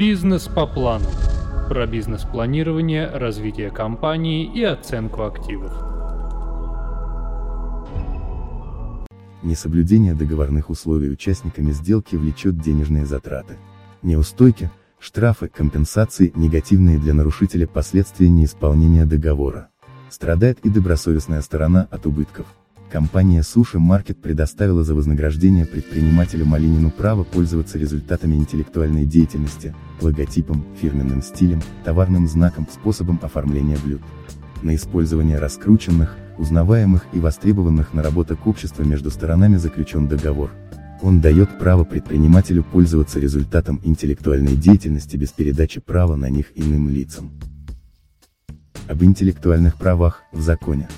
Бизнес по плану. Про бизнес-планирование, развитие компании и оценку активов. Несоблюдение договорных условий участниками сделки влечет денежные затраты. Неустойки, штрафы, компенсации, негативные для нарушителя последствия неисполнения договора. Страдает и добросовестная сторона от убытков. Компания Суши Market предоставила за вознаграждение предпринимателю Малинину право пользоваться результатами интеллектуальной деятельности, логотипом, фирменным стилем, товарным знаком, способом оформления блюд. На использование раскрученных, узнаваемых и востребованных наработок общества между сторонами заключен договор. Он дает право предпринимателю пользоваться результатом интеллектуальной деятельности без передачи права на них иным лицам. Об интеллектуальных правах в законе.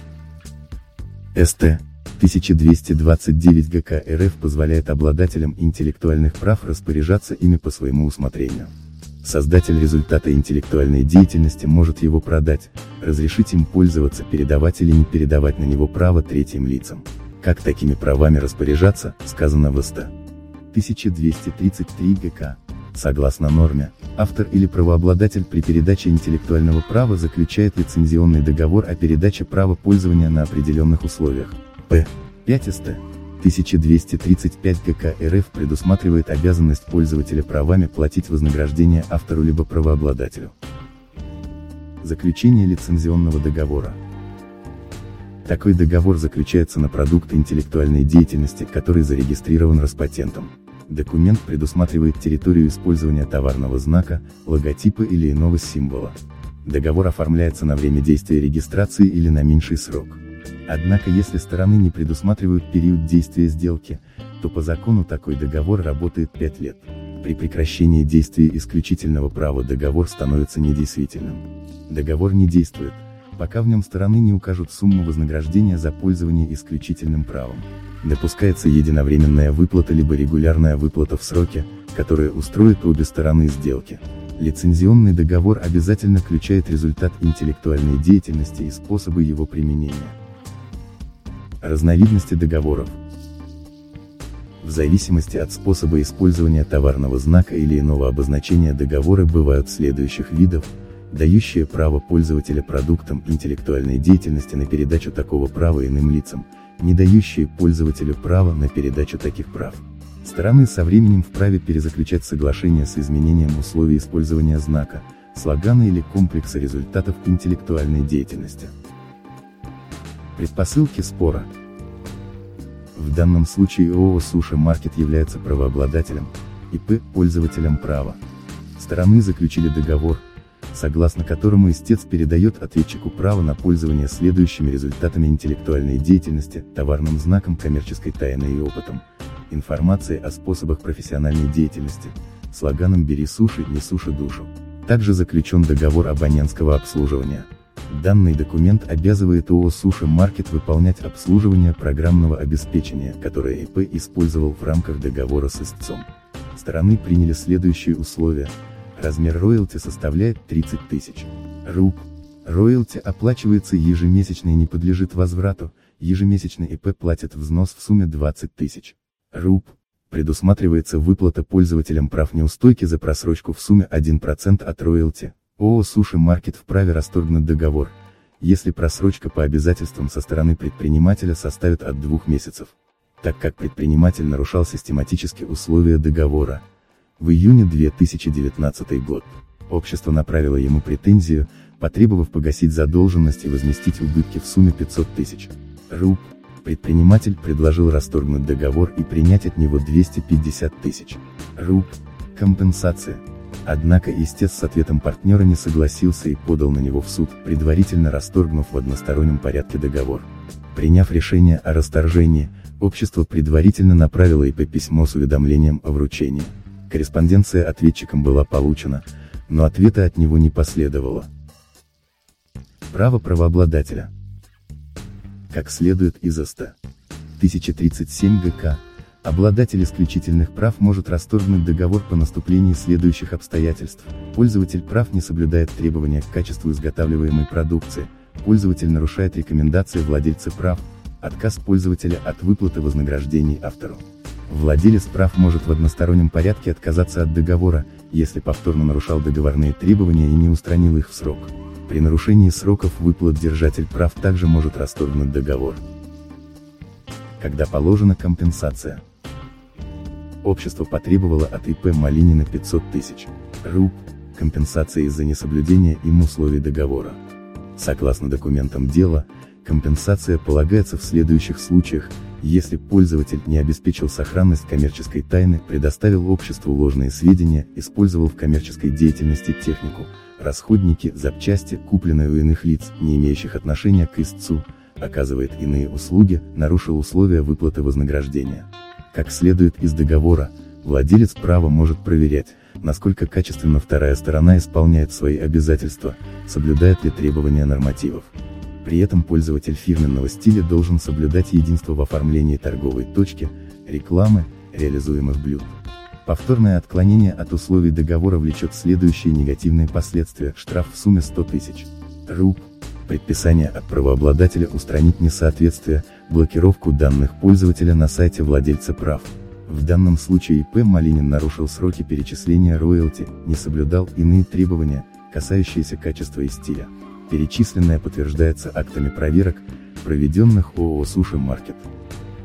СТ 1229 ГК РФ позволяет обладателям интеллектуальных прав распоряжаться ими по своему усмотрению. Создатель результата интеллектуальной деятельности может его продать, разрешить им пользоваться, передавать или не передавать на него право третьим лицам. Как такими правами распоряжаться, сказано в СТ. 1233 ГК. Согласно норме, автор или правообладатель при передаче интеллектуального права заключает лицензионный договор о передаче права пользования на определенных условиях. П. 5 СТ. 1235 ГК РФ предусматривает обязанность пользователя правами платить вознаграждение автору либо правообладателю. Заключение лицензионного договора. Такой договор заключается на продукт интеллектуальной деятельности, который зарегистрирован Роспатентом. Документ предусматривает территорию использования товарного знака, логотипа или иного символа. Договор оформляется на время действия регистрации или на меньший срок. Однако если стороны не предусматривают период действия сделки, то по закону такой договор работает 5 лет. При прекращении действия исключительного права договор становится недействительным. Договор не действует, пока в нем стороны не укажут сумму вознаграждения за пользование исключительным правом. Допускается единовременная выплата либо регулярная выплата в сроке, которая устроит обе стороны сделки. Лицензионный договор обязательно включает результат интеллектуальной деятельности и способы его применения. Разновидности договоров. В зависимости от способа использования товарного знака или иного обозначения договоры бывают следующих видов, дающие право пользователя продуктам интеллектуальной деятельности на передачу такого права иным лицам, не дающие пользователю права на передачу таких прав. Стороны со временем вправе перезаключать соглашение с изменением условий использования знака, слогана или комплекса результатов интеллектуальной деятельности. Предпосылки спора. В данном случае ООО «Суши Маркет» является правообладателем, ИП – пользователем права. Стороны заключили договор, согласно которому истец передает ответчику право на пользование следующими результатами интеллектуальной деятельности, товарным знаком коммерческой тайны и опытом, информацией о способах профессиональной деятельности, слоганом «Бери суши, не суши душу». Также заключен договор абонентского обслуживания. Данный документ обязывает ООО «Суши Маркет» выполнять обслуживание программного обеспечения, которое ИП использовал в рамках договора с истцом. Стороны приняли следующие условия, Размер роялти составляет 30 тысяч руб. Роялти оплачивается ежемесячно и не подлежит возврату, ежемесячно ИП платит взнос в сумме 20 тысяч руб. Предусматривается выплата пользователям прав неустойки за просрочку в сумме 1% от роялти. ООО «Суши Маркет» вправе расторгнуть договор, если просрочка по обязательствам со стороны предпринимателя составит от двух месяцев. Так как предприниматель нарушал систематически условия договора, в июне 2019 год. Общество направило ему претензию, потребовав погасить задолженность и возместить убытки в сумме 500 тысяч руб. Предприниматель предложил расторгнуть договор и принять от него 250 тысяч руб. Компенсация. Однако истец с ответом партнера не согласился и подал на него в суд, предварительно расторгнув в одностороннем порядке договор. Приняв решение о расторжении, общество предварительно направило ИП письмо с уведомлением о вручении. Корреспонденция ответчиком была получена, но ответа от него не последовало. Право правообладателя. Как следует из АСТА. 1037 ГК, обладатель исключительных прав может расторгнуть договор по наступлении следующих обстоятельств. Пользователь прав не соблюдает требования к качеству изготавливаемой продукции, пользователь нарушает рекомендации владельца прав, отказ пользователя от выплаты вознаграждений автору. Владелец прав может в одностороннем порядке отказаться от договора, если повторно нарушал договорные требования и не устранил их в срок. При нарушении сроков выплат держатель прав также может расторгнуть договор. Когда положена компенсация. Общество потребовало от ИП Малинина 500 тысяч руб, компенсации из-за несоблюдения им условий договора. Согласно документам дела, компенсация полагается в следующих случаях, если пользователь не обеспечил сохранность коммерческой тайны, предоставил обществу ложные сведения, использовал в коммерческой деятельности технику, расходники, запчасти, купленные у иных лиц, не имеющих отношения к истцу, оказывает иные услуги, нарушил условия выплаты вознаграждения. Как следует из договора, владелец права может проверять, насколько качественно вторая сторона исполняет свои обязательства, соблюдает ли требования нормативов. При этом пользователь фирменного стиля должен соблюдать единство в оформлении торговой точки, рекламы, реализуемых блюд. Повторное отклонение от условий договора влечет следующие негативные последствия, штраф в сумме 100 тысяч руб, предписание от правообладателя устранить несоответствие, блокировку данных пользователя на сайте владельца прав. В данном случае ИП Малинин нарушил сроки перечисления роялти, не соблюдал иные требования, касающиеся качества и стиля. Перечисленное подтверждается актами проверок, проведенных ООО «Суши Маркет».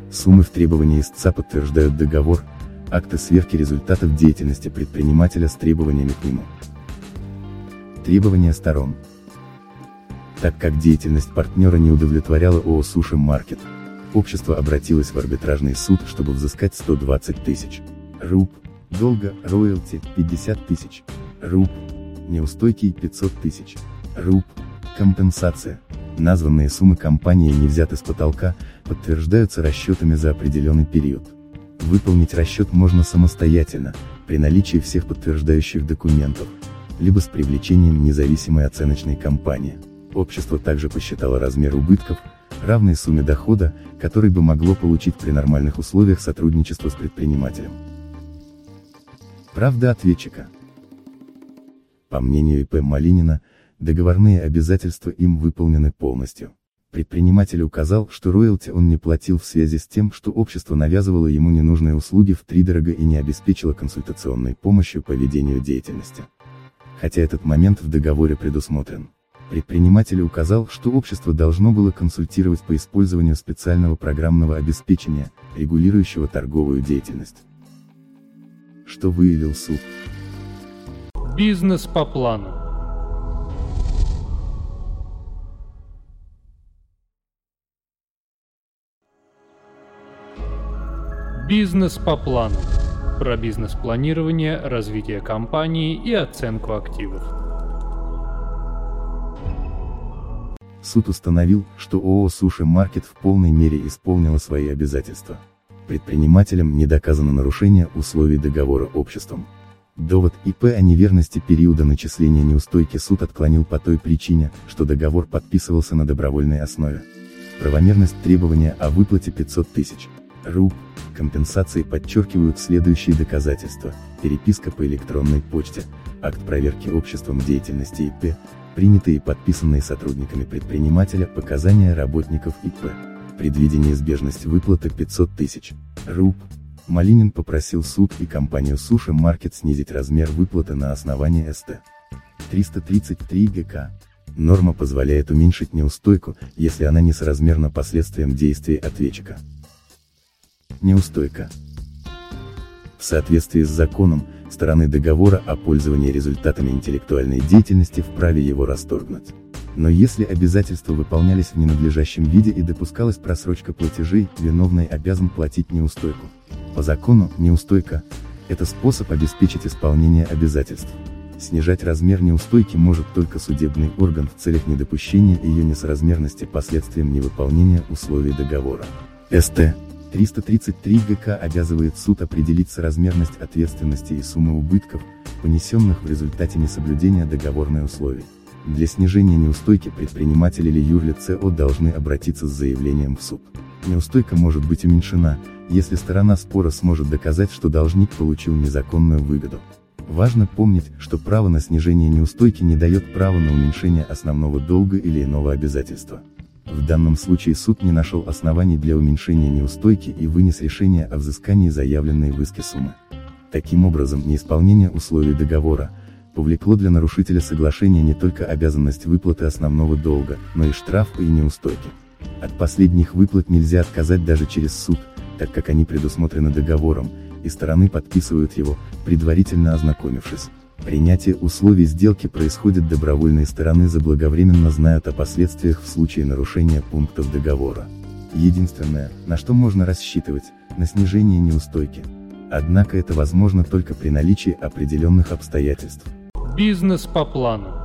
Суммы в требовании истца подтверждают договор, акты сверки результатов деятельности предпринимателя с требованиями к нему. Требования сторон. Так как деятельность партнера не удовлетворяла ООО «Суши Маркет», общество обратилось в арбитражный суд, чтобы взыскать 120 тысяч руб, долга, роялти, 50 тысяч руб, неустойки 500 тысяч руб, Компенсация. Названные суммы компании не взяты с потолка, подтверждаются расчетами за определенный период. Выполнить расчет можно самостоятельно, при наличии всех подтверждающих документов, либо с привлечением независимой оценочной компании. Общество также посчитало размер убытков, равной сумме дохода, который бы могло получить при нормальных условиях сотрудничества с предпринимателем. Правда ответчика. По мнению ИП Малинина, договорные обязательства им выполнены полностью. Предприниматель указал, что роялти он не платил в связи с тем, что общество навязывало ему ненужные услуги втридорого и не обеспечило консультационной помощью по ведению деятельности. Хотя этот момент в договоре предусмотрен. Предприниматель указал, что общество должно было консультировать по использованию специального программного обеспечения, регулирующего торговую деятельность. Что выявил суд? Бизнес по плану. Бизнес по плану. Про бизнес-планирование, развитие компании и оценку активов. Суд установил, что ООО «Суши Маркет» в полной мере исполнила свои обязательства. Предпринимателям не доказано нарушение условий договора обществом. Довод ИП о неверности периода начисления неустойки суд отклонил по той причине, что договор подписывался на добровольной основе. Правомерность требования о выплате 500 тысяч руб компенсации подчеркивают следующие доказательства. Переписка по электронной почте, акт проверки обществом деятельности ИП, принятые и подписанные сотрудниками предпринимателя показания работников ИП. Предвидя неизбежность выплаты 500 тысяч руб, Малинин попросил суд и компанию Суши Маркет снизить размер выплаты на основании СТ. 333 ГК. Норма позволяет уменьшить неустойку, если она несоразмерна последствиям действий ответчика неустойка. В соответствии с законом, стороны договора о пользовании результатами интеллектуальной деятельности вправе его расторгнуть. Но если обязательства выполнялись в ненадлежащем виде и допускалась просрочка платежей, виновный обязан платить неустойку. По закону, неустойка – это способ обеспечить исполнение обязательств. Снижать размер неустойки может только судебный орган в целях недопущения ее несоразмерности последствиям невыполнения условий договора. СТ 333 ГК обязывает суд определить соразмерность ответственности и суммы убытков, понесенных в результате несоблюдения договорной условий. Для снижения неустойки предприниматель или юрлице ООО должны обратиться с заявлением в суд. Неустойка может быть уменьшена, если сторона спора сможет доказать, что должник получил незаконную выгоду. Важно помнить, что право на снижение неустойки не дает права на уменьшение основного долга или иного обязательства. В данном случае суд не нашел оснований для уменьшения неустойки и вынес решение о взыскании заявленной в иске суммы. Таким образом, неисполнение условий договора, повлекло для нарушителя соглашения не только обязанность выплаты основного долга, но и штраф и неустойки. От последних выплат нельзя отказать даже через суд, так как они предусмотрены договором, и стороны подписывают его, предварительно ознакомившись. Принятие условий сделки происходит добровольные стороны заблаговременно знают о последствиях в случае нарушения пунктов договора. Единственное, на что можно рассчитывать, на снижение неустойки. Однако это возможно только при наличии определенных обстоятельств. Бизнес по плану.